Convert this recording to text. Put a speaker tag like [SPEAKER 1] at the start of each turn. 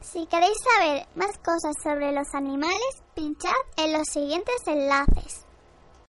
[SPEAKER 1] Si queréis saber más cosas sobre los animales, pinchad en los siguientes enlaces.